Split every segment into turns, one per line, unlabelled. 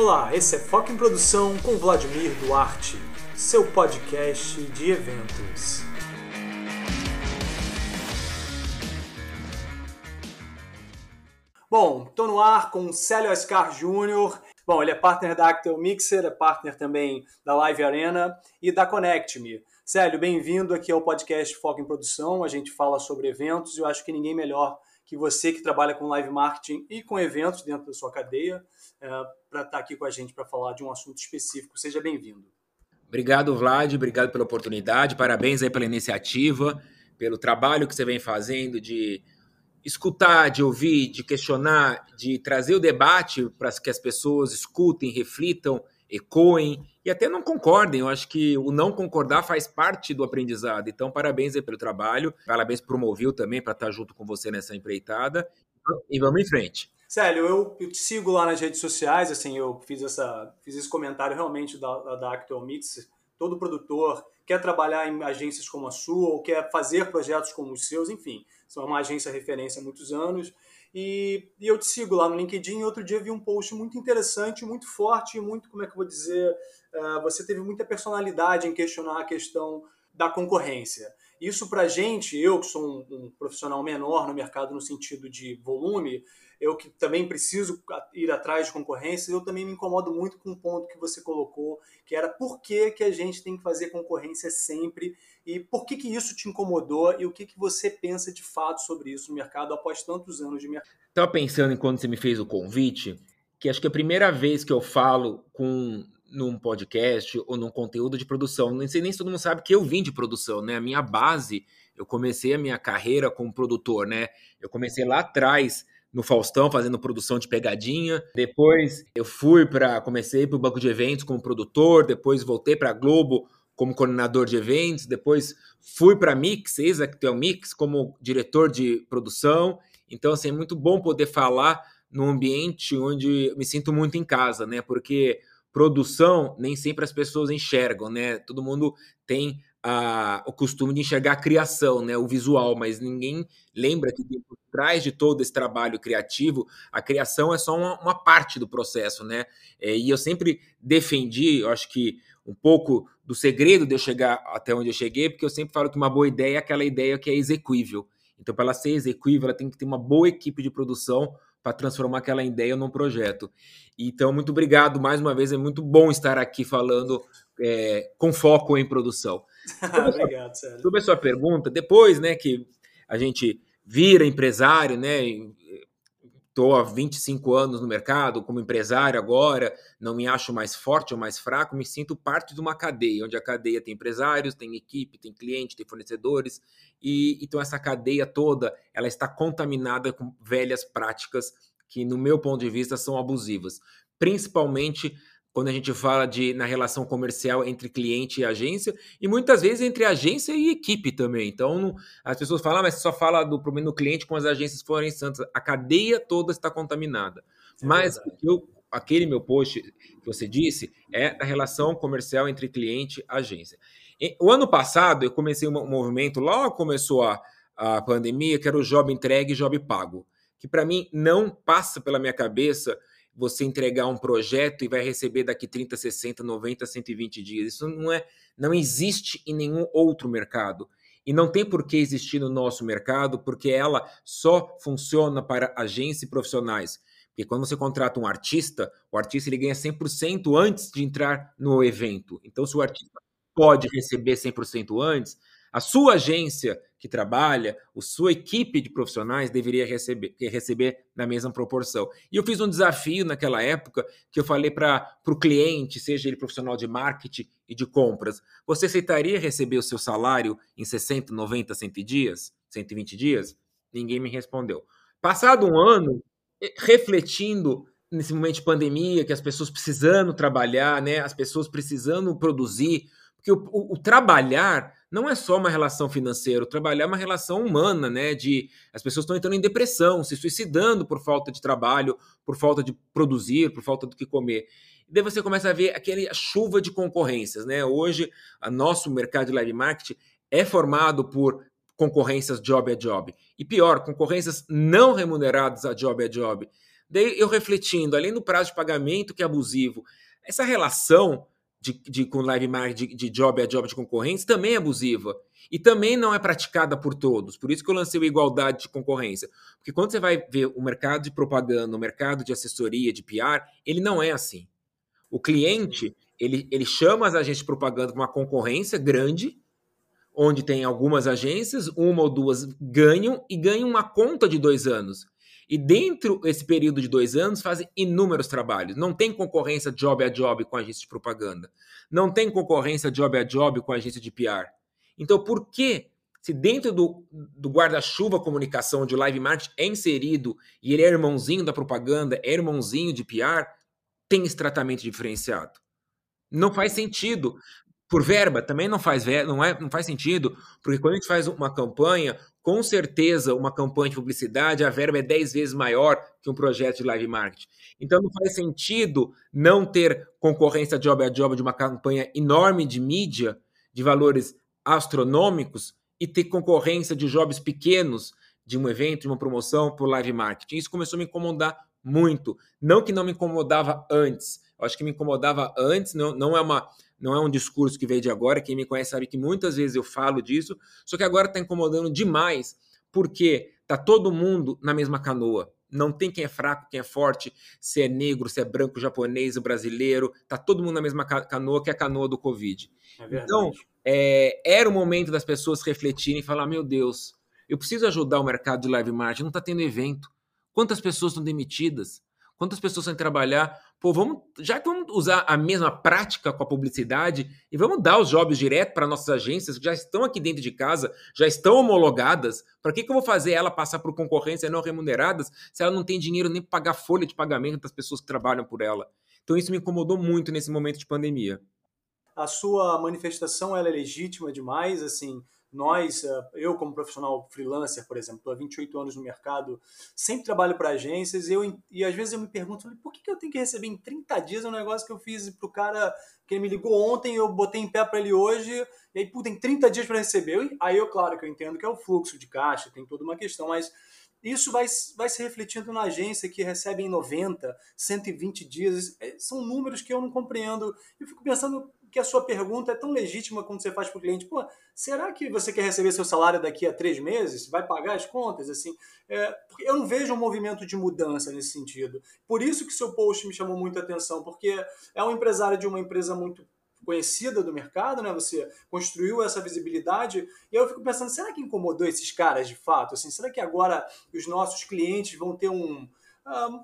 Olá, esse é Foco em Produção com Vladimir Duarte, seu podcast de eventos. Bom, estou no ar com Célio Oscar Júnior. Bom, ele é partner da Actel Mixer, é partner também da Live Arena e da Connect Me. Célio, bem-vindo aqui ao podcast Foco em Produção. A gente fala sobre eventos e eu acho que ninguém melhor que você que trabalha com live marketing e com eventos dentro da sua cadeia é, para estar tá aqui com a gente para falar de um assunto específico. Seja bem-vindo.
Obrigado, Vlad. Obrigado pela oportunidade. Parabéns aí pela iniciativa, pelo trabalho que você vem fazendo de escutar, de ouvir, de questionar, de trazer o debate para que as pessoas escutem, reflitam, ecoem e até não concordem. Eu acho que o não concordar faz parte do aprendizado. Então, parabéns aí pelo trabalho. Parabéns para o Movil também, para estar junto com você nessa empreitada. E vamos em frente.
Célio, eu, eu, te sigo lá nas redes sociais, assim, eu fiz, essa, fiz esse comentário realmente da, da Actual Mix. Todo produtor quer trabalhar em agências como a sua ou quer fazer projetos como os seus, enfim, são uma agência referência há muitos anos. E, e, eu te sigo lá no LinkedIn e outro dia vi um post muito interessante, muito forte, muito, como é que eu vou dizer, uh, você teve muita personalidade em questionar a questão da concorrência. Isso para gente, eu que sou um, um, profissional menor no mercado no sentido de volume, eu que também preciso ir atrás de concorrência, eu também me incomodo muito com o ponto que você colocou, que era por que, que a gente tem que fazer concorrência sempre e por que, que isso te incomodou e o que, que você pensa de fato sobre isso no mercado após tantos anos de mercado.
Estava pensando enquanto você me fez o convite, que acho que a primeira vez que eu falo com num podcast ou num conteúdo de produção. Não sei nem se todo mundo sabe que eu vim de produção, né? A minha base, eu comecei a minha carreira como produtor, né? Eu comecei lá atrás no Faustão fazendo produção de pegadinha. Depois eu fui para comecei para o banco de eventos como produtor, depois voltei para Globo como coordenador de eventos, depois fui para Mix, ex-Actel Mix como diretor de produção. Então assim, é muito bom poder falar num ambiente onde me sinto muito em casa, né? Porque produção nem sempre as pessoas enxergam, né? Todo mundo tem a, o costume de enxergar a criação, né? O visual, mas ninguém lembra que por trás de todo esse trabalho criativo, a criação é só uma, uma parte do processo, né? É, e eu sempre defendi, eu acho que um pouco do segredo de eu chegar até onde eu cheguei, porque eu sempre falo que uma boa ideia é aquela ideia que é execuível. Então, para ela ser execuível, ela tem que ter uma boa equipe de produção para transformar aquela ideia num projeto. Então, muito obrigado mais uma vez, é muito bom estar aqui falando é, com foco em produção.
obrigado,
Sérgio. Sobre a sua pergunta, depois né, que a gente vira empresário, né, estou há 25 anos no mercado como empresário agora, não me acho mais forte ou mais fraco, me sinto parte de uma cadeia, onde a cadeia tem empresários, tem equipe, tem cliente, tem fornecedores, e então essa cadeia toda ela está contaminada com velhas práticas que, no meu ponto de vista, são abusivas, principalmente quando a gente fala de na relação comercial entre cliente e agência, e muitas vezes entre agência e equipe também. Então, não, as pessoas falam, ah, mas só fala do problema do cliente com as agências forem santas. A cadeia toda está contaminada. É mas eu, aquele meu post que você disse é da relação comercial entre cliente e agência. E, o ano passado, eu comecei um movimento, logo começou a, a pandemia, que era o Job Entregue e Job Pago, que para mim não passa pela minha cabeça você entregar um projeto e vai receber daqui 30, 60, 90, 120 dias. Isso não é, não existe em nenhum outro mercado. E não tem por que existir no nosso mercado, porque ela só funciona para agências e profissionais. Porque quando você contrata um artista, o artista ele ganha 100% antes de entrar no evento. Então, se o artista pode receber 100% antes, a sua agência que trabalha, a sua equipe de profissionais deveria receber, receber na mesma proporção. E eu fiz um desafio naquela época que eu falei para o cliente, seja ele profissional de marketing e de compras, você aceitaria receber o seu salário em 60, 90, 100 dias, 120 dias? Ninguém me respondeu. Passado um ano, refletindo nesse momento de pandemia, que as pessoas precisando trabalhar, né, as pessoas precisando produzir, porque o, o, o trabalhar não é só uma relação financeira, o trabalhar é uma relação humana, né? De as pessoas estão entrando em depressão, se suicidando por falta de trabalho, por falta de produzir, por falta do que comer. E daí você começa a ver aquela chuva de concorrências, né? Hoje, o nosso mercado de live marketing é formado por concorrências job a job. E pior, concorrências não remuneradas a job a job. Daí eu refletindo, além do prazo de pagamento que é abusivo, essa relação de, de com live marketing de, de job a job de concorrência também é abusiva e também não é praticada por todos. Por isso que eu lancei o igualdade de concorrência. Porque quando você vai ver o mercado de propaganda, o mercado de assessoria, de PR, ele não é assim. O cliente, ele, ele chama as agências de propaganda para uma concorrência grande, onde tem algumas agências, uma ou duas ganham e ganham uma conta de dois anos. E dentro desse período de dois anos fazem inúmeros trabalhos. Não tem concorrência job a job com a agência de propaganda. Não tem concorrência job a job com a agência de PR. Então, por que, se dentro do, do guarda-chuva comunicação de live marketing é inserido e ele é irmãozinho da propaganda, é irmãozinho de PR, tem esse tratamento diferenciado? Não faz sentido. Por verba, também não faz, não, é, não faz sentido, porque quando a gente faz uma campanha, com certeza uma campanha de publicidade, a verba é 10 vezes maior que um projeto de live marketing. Então não faz sentido não ter concorrência job a job de uma campanha enorme de mídia, de valores astronômicos e ter concorrência de jobs pequenos de um evento, de uma promoção por live marketing. Isso começou a me incomodar muito. Não que não me incomodava antes. Eu acho que me incomodava antes, não, não é uma não é um discurso que veio de agora. Quem me conhece sabe que muitas vezes eu falo disso, só que agora está incomodando demais, porque tá todo mundo na mesma canoa. Não tem quem é fraco, quem é forte, se é negro, se é branco, japonês, brasileiro. Tá todo mundo na mesma canoa, que é a canoa do Covid. É então, é, era o momento das pessoas refletirem e falar: meu Deus, eu preciso ajudar o mercado de live marketing, não está tendo evento. Quantas pessoas estão demitidas? Quantas pessoas vão trabalhar? Pô, vamos, já que vamos usar a mesma prática com a publicidade e vamos dar os jobs direto para nossas agências que já estão aqui dentro de casa, já estão homologadas. Para que, que eu vou fazer ela passar por concorrência não remuneradas se ela não tem dinheiro nem para pagar folha de pagamento das pessoas que trabalham por ela? Então isso me incomodou muito nesse momento de pandemia
a sua manifestação ela é legítima demais, assim, nós, eh, eu como profissional freelancer, por exemplo, estou há 28 anos no mercado, sempre trabalho para agências eu, e às vezes eu me pergunto, por que eu tenho que receber em 30 dias um negócio que eu fiz para o cara que ele me ligou ontem, eu botei em pé para ele hoje, e aí, pô, tem 30 dias para receber. Aí eu, claro que eu entendo que é o fluxo de caixa, tem toda uma questão, mas isso vai, vai se refletindo na agência que recebe em 90, 120 dias. É, são números que eu não compreendo. Eu fico pensando, que a sua pergunta é tão legítima quando você faz para o cliente, pô, será que você quer receber seu salário daqui a três meses? Vai pagar as contas? Assim, é, eu não vejo um movimento de mudança nesse sentido. Por isso que seu post me chamou muita atenção, porque é um empresário de uma empresa muito conhecida do mercado, né? Você construiu essa visibilidade e eu fico pensando, será que incomodou esses caras de fato? Assim, será que agora os nossos clientes vão ter um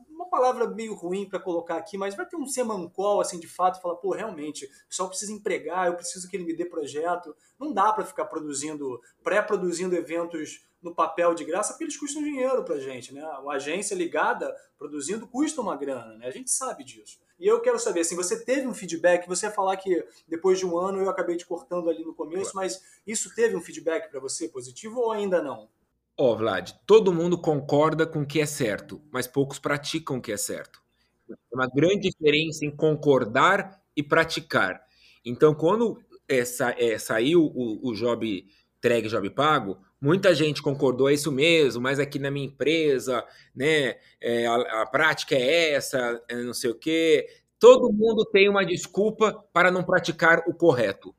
uma palavra meio ruim para colocar aqui, mas vai ter um semancol, assim, de fato, falar, pô, realmente, o pessoal precisa empregar, eu preciso que ele me dê projeto. Não dá para ficar produzindo, pré-produzindo eventos no papel de graça, porque eles custam dinheiro para gente, né? A agência ligada, produzindo, custa uma grana, né? A gente sabe disso. E eu quero saber, assim, você teve um feedback, você ia falar que depois de um ano eu acabei te cortando ali no começo, mas isso teve um feedback para você positivo ou ainda não?
Ó, oh, Vlad, todo mundo concorda com o que é certo, mas poucos praticam o que é certo. Tem uma grande diferença em concordar e praticar. Então, quando é, sa é, saiu o, o Job Entregue, Job Pago, muita gente concordou, é isso mesmo, mas aqui na minha empresa, né, é, a, a, prática é essa, é não sei o quê. Todo mundo tem uma desculpa para não praticar o correto.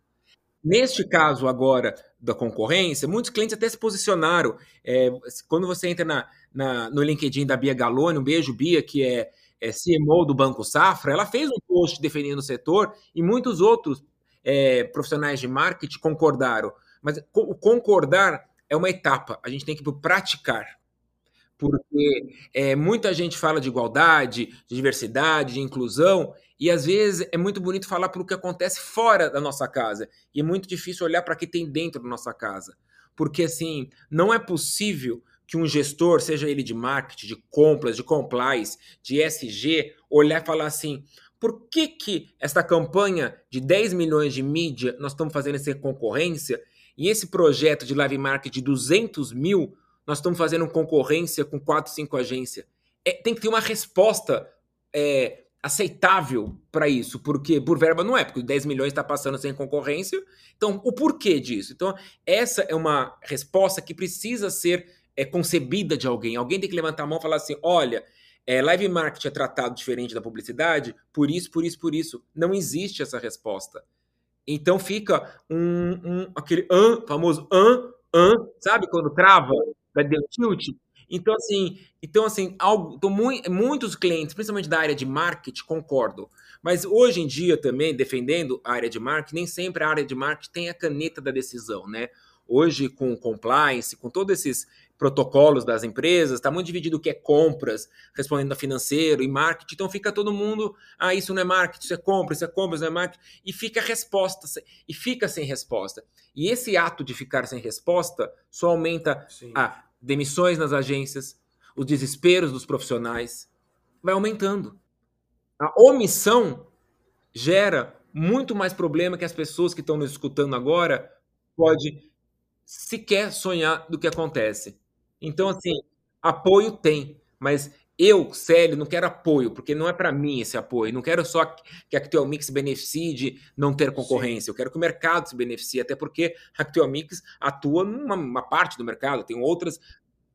Neste caso agora da concorrência, muitos clientes até se posicionaram. É, quando você entra na, na, no LinkedIn da Bia Galone, um beijo, Bia, que é, é CMO do Banco Safra, ela fez um post defendendo o setor e muitos outros é, profissionais de marketing concordaram. Mas o concordar é uma etapa, a gente tem que praticar. Porque é, muita gente fala de igualdade, de diversidade, de inclusão, e às vezes é muito bonito falar para o que acontece fora da nossa casa. E é muito difícil olhar para o que tem dentro da nossa casa. Porque assim, não é possível que um gestor, seja ele de marketing, de compras, de compliance, de SG, olhar e falar assim: por que, que essa campanha de 10 milhões de mídia nós estamos fazendo essa concorrência e esse projeto de live marketing de 200 mil nós estamos fazendo concorrência com 4, 5 agências? É, tem que ter uma resposta é, aceitável para isso, porque por verba não é, porque 10 milhões está passando sem concorrência. Então, o porquê disso? Então, essa é uma resposta que precisa ser é, concebida de alguém. Alguém tem que levantar a mão e falar assim: olha, é, live marketing é tratado diferente da publicidade, por isso, por isso, por isso. Não existe essa resposta. Então fica um, um aquele an, famoso an, an, sabe quando trava, deu tilt? Então assim, então assim, algo, muitos clientes, principalmente da área de marketing, concordo. Mas hoje em dia também defendendo a área de marketing, nem sempre a área de marketing tem a caneta da decisão, né? Hoje com compliance, com todos esses protocolos das empresas, está muito dividido o que é compras, respondendo a financeiro e marketing, então fica todo mundo, ah, isso não é marketing, isso é compra, isso é compra, isso não é marketing, e fica resposta, e fica sem resposta. E esse ato de ficar sem resposta só aumenta Sim. a demissões nas agências, os desesperos dos profissionais, vai aumentando. A omissão gera muito mais problema que as pessoas que estão nos escutando agora pode sequer sonhar do que acontece. Então, assim, apoio tem, mas eu, Célio, não quero apoio, porque não é para mim esse apoio. Não quero só que a Acteomix se beneficie de não ter concorrência. Sim. Eu quero que o mercado se beneficie, até porque a Acteomix atua numa parte do mercado, tem outras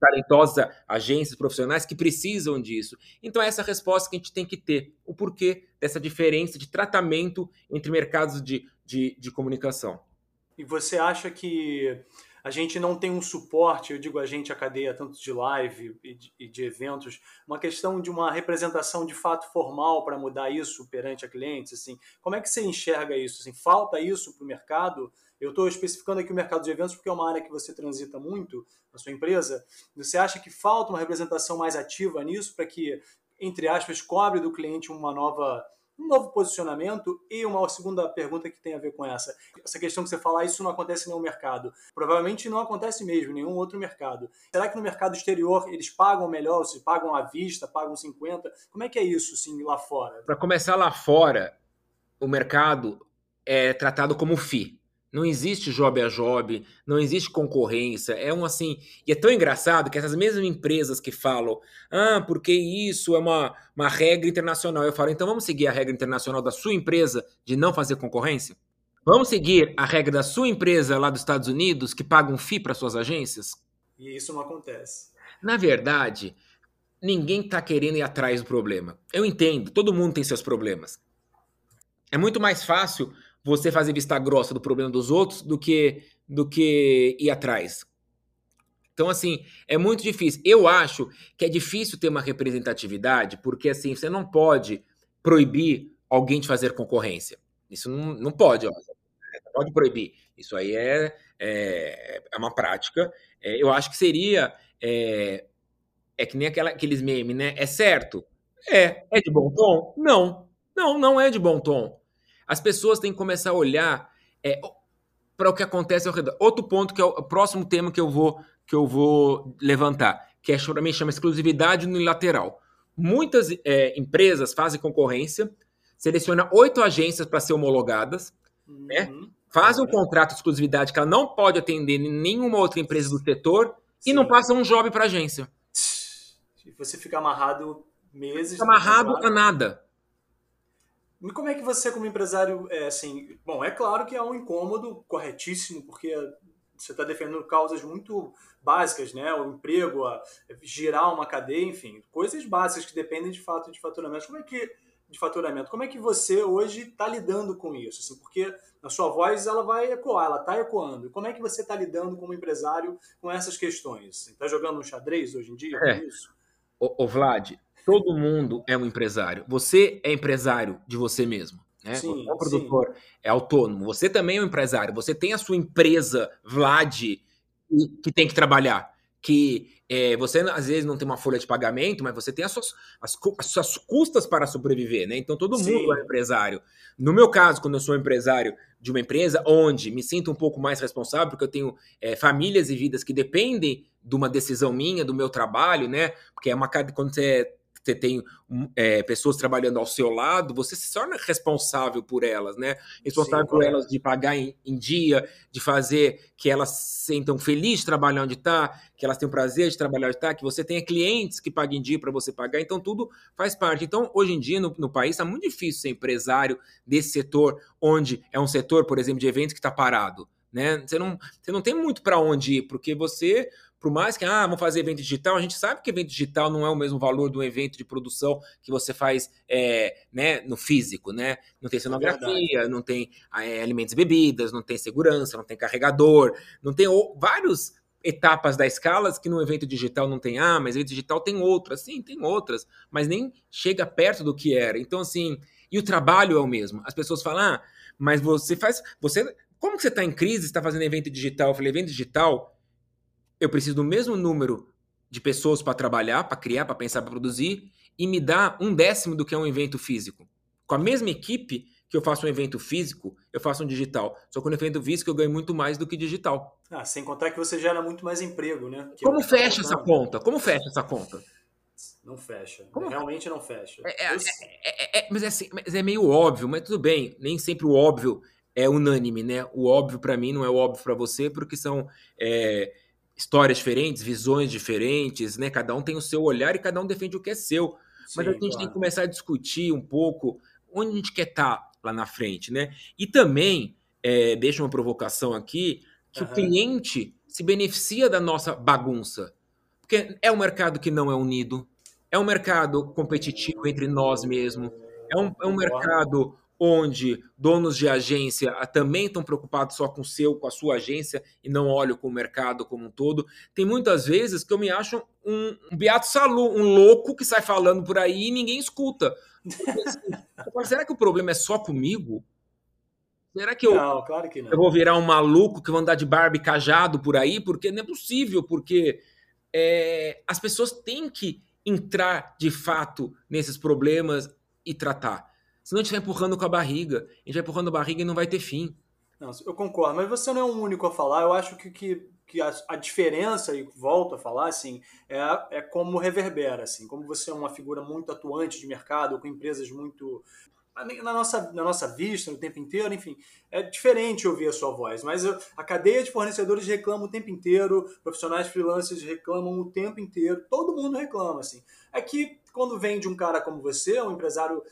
talentosas agências profissionais que precisam disso. Então, essa é a resposta que a gente tem que ter. O porquê dessa diferença de tratamento entre mercados de, de, de comunicação.
E você acha que a gente não tem um suporte, eu digo a gente, a cadeia, tanto de live e de, e de eventos, uma questão de uma representação de fato formal para mudar isso perante a clientes, assim, como é que você enxerga isso? Assim, falta isso para o mercado? Eu estou especificando aqui o mercado de eventos porque é uma área que você transita muito na sua empresa. Você acha que falta uma representação mais ativa nisso para que, entre aspas, cobre do cliente uma nova um novo posicionamento e uma segunda pergunta que tem a ver com essa. Essa questão que você fala, ah, isso não acontece em nenhum mercado. Provavelmente não acontece mesmo em nenhum outro mercado. Será que no mercado exterior eles pagam melhor, se pagam à vista, pagam 50? Como é que é isso, sim, lá fora?
Para começar lá fora, o mercado é tratado como FII. Não existe job a job, não existe concorrência. É um assim. E é tão engraçado que essas mesmas empresas que falam, ah, porque isso é uma, uma regra internacional. Eu falo, então vamos seguir a regra internacional da sua empresa de não fazer concorrência? Vamos seguir a regra da sua empresa lá dos Estados Unidos, que paga um FII para suas agências?
E isso não acontece.
Na verdade, ninguém está querendo ir atrás do problema. Eu entendo, todo mundo tem seus problemas. É muito mais fácil você fazer vista grossa do problema dos outros do que do que ir atrás. Então, assim, é muito difícil. Eu acho que é difícil ter uma representatividade, porque assim, você não pode proibir alguém de fazer concorrência. Isso não, não pode, ó. Pode proibir. Isso aí é, é, é uma prática. É, eu acho que seria. É, é que nem aquela, aqueles memes, né? É certo? É. É de bom tom? Não. Não, não é de bom tom. As pessoas têm que começar a olhar é, para o que acontece ao redor. Outro ponto que é o próximo tema que eu vou que eu vou levantar, que é para mim chama exclusividade unilateral. Muitas é, empresas fazem concorrência, seleciona oito agências para ser homologadas, né? uhum. né? fazem um contrato de exclusividade que ela não pode atender nenhuma outra empresa do setor Sim. e não passa um job para a agência.
E você fica amarrado meses. Fica
amarrado a nada.
E como é que você, como empresário, é assim. Bom, é claro que é um incômodo corretíssimo, porque você está defendendo causas muito básicas, né? O emprego, a girar uma cadeia, enfim, coisas básicas que dependem de fato de faturamento. Como é que de faturamento? Como é que você hoje está lidando com isso? Assim, porque a sua voz ela vai ecoar, ela está ecoando. Como é que você está lidando como empresário com essas questões? Está jogando um xadrez hoje em dia é. isso?
O, o Vlad, todo mundo é um empresário. Você é empresário de você mesmo. Né? Sim, o produtor sim. é autônomo. Você também é um empresário. Você tem a sua empresa, Vlad, que tem que trabalhar. Que é, você às vezes não tem uma folha de pagamento, mas você tem as suas, as, as suas custas para sobreviver, né? Então todo sim. mundo é empresário. No meu caso, quando eu sou empresário de uma empresa, onde me sinto um pouco mais responsável, porque eu tenho é, famílias e vidas que dependem de uma decisão minha, do meu trabalho, né? Porque é uma quando você você tem é, pessoas trabalhando ao seu lado, você se torna responsável por elas, né? Responsável Sim, por elas de pagar em, em, dia, de fazer que elas se sentam felizes de trabalhar onde está, que elas tenham prazer de trabalhar onde está, que você tenha clientes que paguem em dia para você pagar. Então, tudo faz parte. Então, hoje em dia, no, no país, está muito difícil ser empresário desse setor, onde é um setor, por exemplo, de eventos que está parado. Né? Você, não, você não tem muito para onde ir, porque você Por mais que, ah, vamos fazer evento digital, a gente sabe que evento digital não é o mesmo valor do evento de produção que você faz é, né, no físico, né? Não tem cenografia, é não tem é, alimentos e bebidas, não tem segurança, não tem carregador, não tem vários etapas da escala que no evento digital não tem. Ah, mas evento digital tem outras. Sim, tem outras, mas nem chega perto do que era. Então, assim, e o trabalho é o mesmo. As pessoas falam, ah, mas você faz. Você. Como que você está em crise, está fazendo evento digital? Eu falei, evento digital eu preciso do mesmo número de pessoas para trabalhar, para criar, para pensar, para produzir, e me dá um décimo do que é um evento físico. Com a mesma equipe que eu faço um evento físico, eu faço um digital. Só que no evento físico eu ganho muito mais do que digital.
Ah, sem contar que você gera muito mais emprego, né?
Que Como fecha essa conta? Como fecha essa conta?
Não fecha. Como? Realmente não fecha.
É, é, é, é mas, assim, mas, é, meio óbvio, mas tudo bem. Nem sempre o óbvio é unânime, né? O óbvio para mim não é o óbvio para você, porque são é, histórias diferentes, visões diferentes, né? Cada um tem o seu olhar e cada um defende o que é seu. Sim, Mas a gente claro. tem que começar a discutir um pouco onde a gente quer estar tá lá na frente, né? E também, é, deixa uma provocação aqui, que uhum. o cliente se beneficia da nossa bagunça. Porque é um mercado que não é unido, é um mercado competitivo entre nós mesmos, é um, é um mercado onde donos de agência ah, também estão preocupados só com o seu, com a sua agência e não olham com o mercado como um todo. Tem muitas vezes que eu me acho um, um beato salu, um louco que sai falando por aí e ninguém escuta. Assim, será que o problema é só comigo? Será que eu,
não, claro que não.
eu vou virar um maluco que vou andar de barba e cajado por aí? Porque não é possível, porque é, as pessoas têm que entrar de fato nesses problemas e tratar. Senão a gente vai empurrando com a barriga. A gente vai empurrando a barriga e não vai ter fim.
Não, eu concordo, mas você não é o único a falar. Eu acho que, que, que a, a, diferença, e volto a falar, assim, é, é como reverbera, assim, como você é uma figura muito atuante de mercado, com empresas muito na nossa, na nossa vista, no tempo inteiro, enfim, é diferente ouvir a sua voz, mas a cadeia de fornecedores reclama o tempo inteiro, profissionais freelancers reclamam o tempo inteiro, todo mundo reclama, assim. É que quando vem de um cara como você, um empresário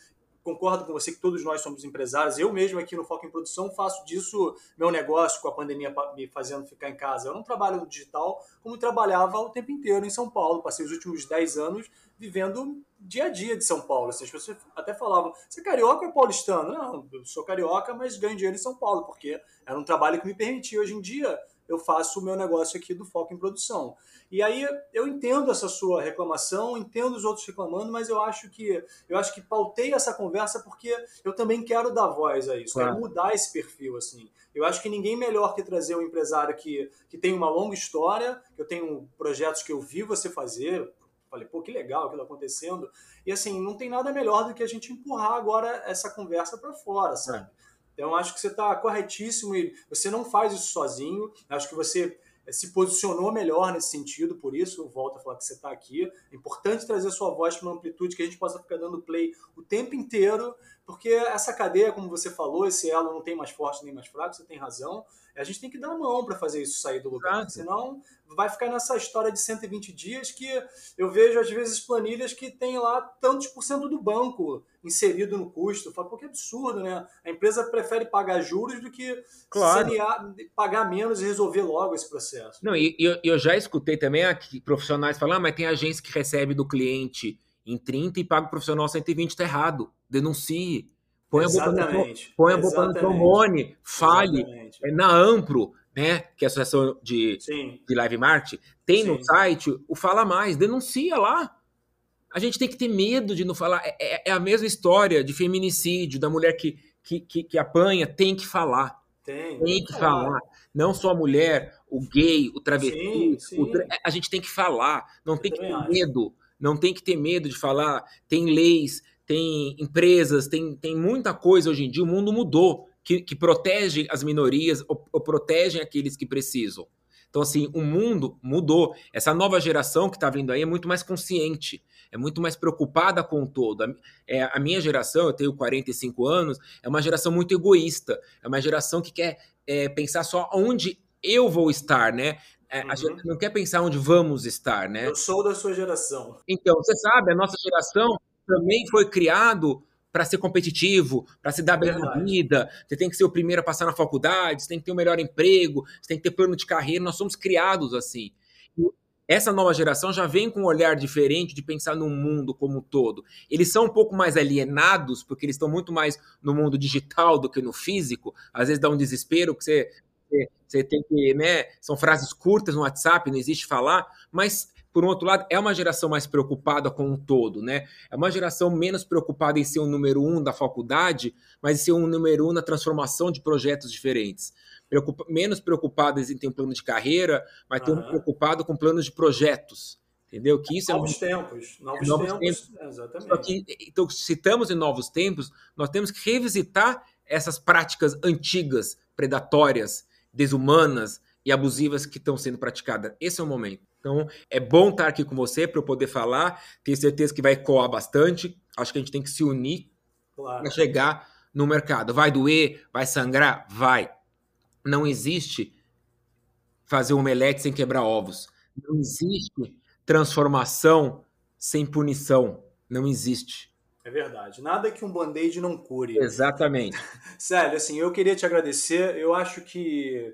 concordo com você que todos nós somos empresários. Eu mesmo aqui no Foco em Produção faço disso meu negócio com a pandemia me fazendo ficar em casa. Eu não trabalho no digital como trabalhava o tempo inteiro em São Paulo. Passei os últimos 10 anos vivendo dia a dia de São Paulo. Assim, as pessoas até falavam, você é carioca ou é paulistano? Não, eu sou carioca, mas ganho dinheiro em São Paulo, porque era um trabalho que me permitia. Hoje em dia, eu faço o meu negócio aqui do Foco em Produção. E aí eu entendo essa sua reclamação, entendo os outros reclamando, mas eu acho que eu acho que pautei essa conversa porque eu também quero dar voz a isso, claro. quero mudar esse perfil assim. Eu acho que ninguém melhor que trazer um empresário que, que tem uma longa história, que eu tenho projetos que eu vi você fazer, falei, pô, que legal aquilo acontecendo. E assim, não tem nada melhor do que a gente empurrar agora essa conversa para fora, sabe? É. Então, acho que você está corretíssimo e você não faz isso sozinho. Acho que você eh, se posicionou melhor nesse sentido, por isso eu volto a falar que você está aqui. É importante trazer sua voz para uma amplitude que a gente possa ficar dando play o tempo inteiro, porque essa cadeia, como você falou, esse elo não tem mais forte nem mais fraco, você tem razão. A gente tem que dar a mão para fazer isso sair do lugar, Exato. senão vai ficar nessa história de 120 dias que eu vejo às vezes planilhas que tem lá tantos por cento do banco inserido no custo. Eu falo, pô, que absurdo, né? A empresa prefere pagar juros do que claro. pagar menos e resolver logo esse processo.
Não, e eu, eu já escutei também aqui profissionais falar, ah, mas tem agência que recebe do cliente em 30 e paga o profissional 120, tá errado. Denuncie. Põe a boca no, põe a boca no trombone, fale. É, na Ampro, né, que é a associação de, de live marketing, tem Sim. no site o Fala Mais, denuncia lá. A gente tem que ter medo de não falar. É, é, é a mesma história de feminicídio, da mulher que, que, que, que apanha, tem que falar.
Tem,
tem que falar. falar. Não só a mulher, o gay, o travesti. Sim, sim. O tra... A gente tem que falar. Não Eu tem que ter acho. medo. Não tem que ter medo de falar. Tem leis, tem empresas, tem, tem muita coisa hoje em dia. O mundo mudou que, que protege as minorias ou, ou protegem aqueles que precisam. Então, assim, o mundo mudou. Essa nova geração que está vindo aí é muito mais consciente é muito mais preocupada com o todo. A, é, a minha geração, eu tenho 45 anos, é uma geração muito egoísta, é uma geração que quer é, pensar só onde eu vou estar, né? É, uhum. A gente não quer pensar onde vamos estar, né?
Eu sou da sua geração.
Então, você sabe, a nossa geração também foi criado para ser competitivo, para se dar bem na vida. Você tem que ser o primeiro a passar na faculdade, você tem que ter o melhor emprego, você tem que ter plano de carreira. Nós somos criados assim. essa nova geração já vem com um olhar diferente de pensar no mundo como um todo. Eles são um pouco mais alienados, porque eles estão muito mais no mundo digital do que no físico. Às vezes dá um desespero que você, você tem que, né? São frases curtas no WhatsApp, não existe falar, mas por um outro lado, é uma geração mais preocupada com o todo, né? É uma geração menos preocupada em ser o número um da faculdade, mas em ser um número um na transformação de projetos diferentes. Preocupa, menos preocupadas em ter um plano de carreira, mas uhum. um preocupado com planos de projetos. Entendeu? Que isso
novos
é
um... tempos. Novos, novos tempos. tempos. Exatamente. Que,
então, citamos em novos tempos, nós temos que revisitar essas práticas antigas, predatórias, desumanas e abusivas que estão sendo praticadas. Esse é o momento. Então, é bom estar aqui com você para eu poder falar. Tenho certeza que vai coar bastante. Acho que a gente tem que se unir claro. para chegar no mercado. Vai doer? Vai sangrar? Vai. Não existe fazer um omelete sem quebrar ovos. Não existe transformação sem punição. Não existe.
É verdade. Nada que um band-aid não cure.
Exatamente.
Sério, assim, eu queria te agradecer. Eu acho que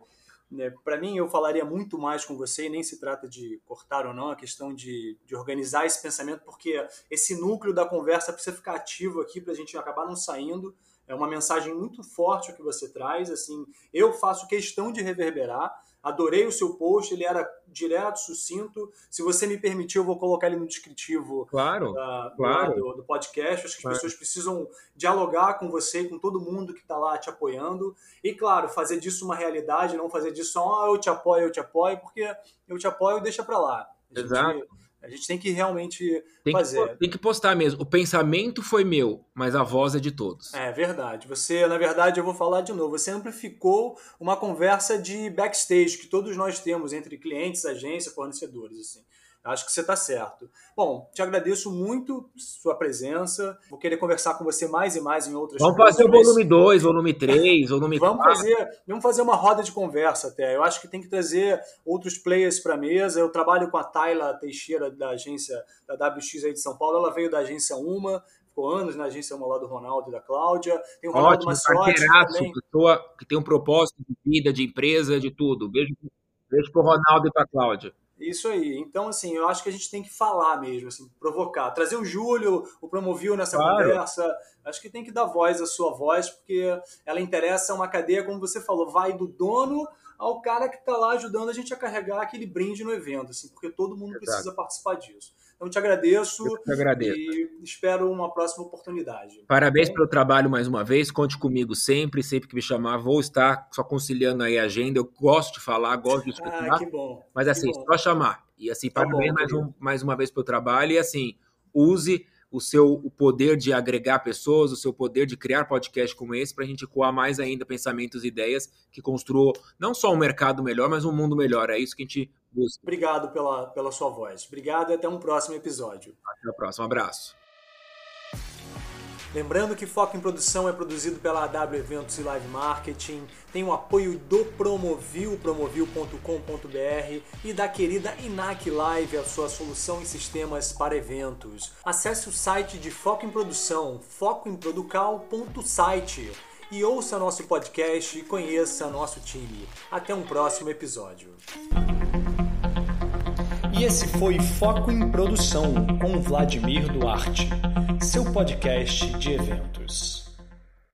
né? Para mim, eu falaria muito mais com você, e nem se trata de cortar ou não, a questão de, de organizar esse pensamento, porque esse núcleo da conversa precisa ficar ativo aqui para a gente acabar não saindo. É uma mensagem muito forte o que você traz. Assim, eu faço questão de reverberar. Adorei o seu post, ele era direto, sucinto. Se você me permitir, eu vou colocar ele no descritivo
claro,
uh,
claro.
Do, do, podcast. Acho que as pessoas precisam dialogar com você e com todo mundo que está lá te apoiando. E, claro, fazer disso uma realidade, não fazer disso só, ah, eu te apoio, eu te apoio, porque eu te apoio, deixa para lá.
Exato.
A gente tem que realmente
tem
fazer.
Que, tem que postar mesmo. O pensamento foi meu, mas a voz é de todos.
É verdade. Você, na verdade, eu vou falar de novo. Você amplificou uma conversa de backstage que todos nós temos entre clientes, agência, fornecedores. Assim. Acho que você está certo. Bom, te agradeço muito sua presença. Vou querer conversar com você mais e mais em outras
Vamos fazer o volume 2, volume 3, volume 4.
Vamos fazer, vamos fazer uma roda de conversa até. Eu acho que tem que trazer outros players para a mesa. Eu trabalho com a Tayla Teixeira, da agência da WX aí de São Paulo. Ela veio da agência Uma, ficou anos na agência Uma lá do Ronaldo e da Cláudia.
Tem o Ronaldo Ótimo, também. pessoa que tem um propósito de vida, de empresa, de tudo. Beijo, beijo pro Ronaldo e pra Cláudia.
Isso aí. Então, assim, eu acho que a gente tem que falar mesmo, assim, provocar. Trazer o Júlio, o Promovil nessa claro. conversa. Acho que tem que dar voz à sua voz, porque ela interessa uma cadeia, como você falou, vai do dono ao cara que está lá ajudando a gente a carregar aquele brinde no evento, assim, porque todo mundo Exato. precisa participar disso. Então, te agradeço.
Eu te agradeço.
E espero uma próxima oportunidade.
Parabéns pelo trabalho mais uma vez. Conte comigo sempre, sempre que me chamar. Vou estar só conciliando aí a agenda. Eu gosto de falar, gosto de escutar.
Ah, que bom.
Mas assim,
bom.
só chamar. E assim, tá parabéns bom, mais, um, mais uma vez pelo trabalho. E assim, use o seu o poder de agregar pessoas, o seu poder de criar podcast como esse, para a gente coar mais ainda pensamentos e ideias que construam não só um mercado melhor, mas um mundo melhor. É isso que a gente
Obrigado pela, pela sua voz. Obrigado e até um próximo episódio.
Até o próximo. Um abraço.
Lembrando que Foco em Produção é produzido pela AW Eventos e Live Marketing, tem o apoio do Promovil, promovil.com.br e da querida Inac Live, a sua solução em sistemas para eventos. Acesse o site de Foco em Produção, focoemproducal.site e ouça nosso podcast e conheça nosso time. Até um próximo episódio. Esse foi Foco em Produção com Vladimir Duarte, seu podcast de eventos.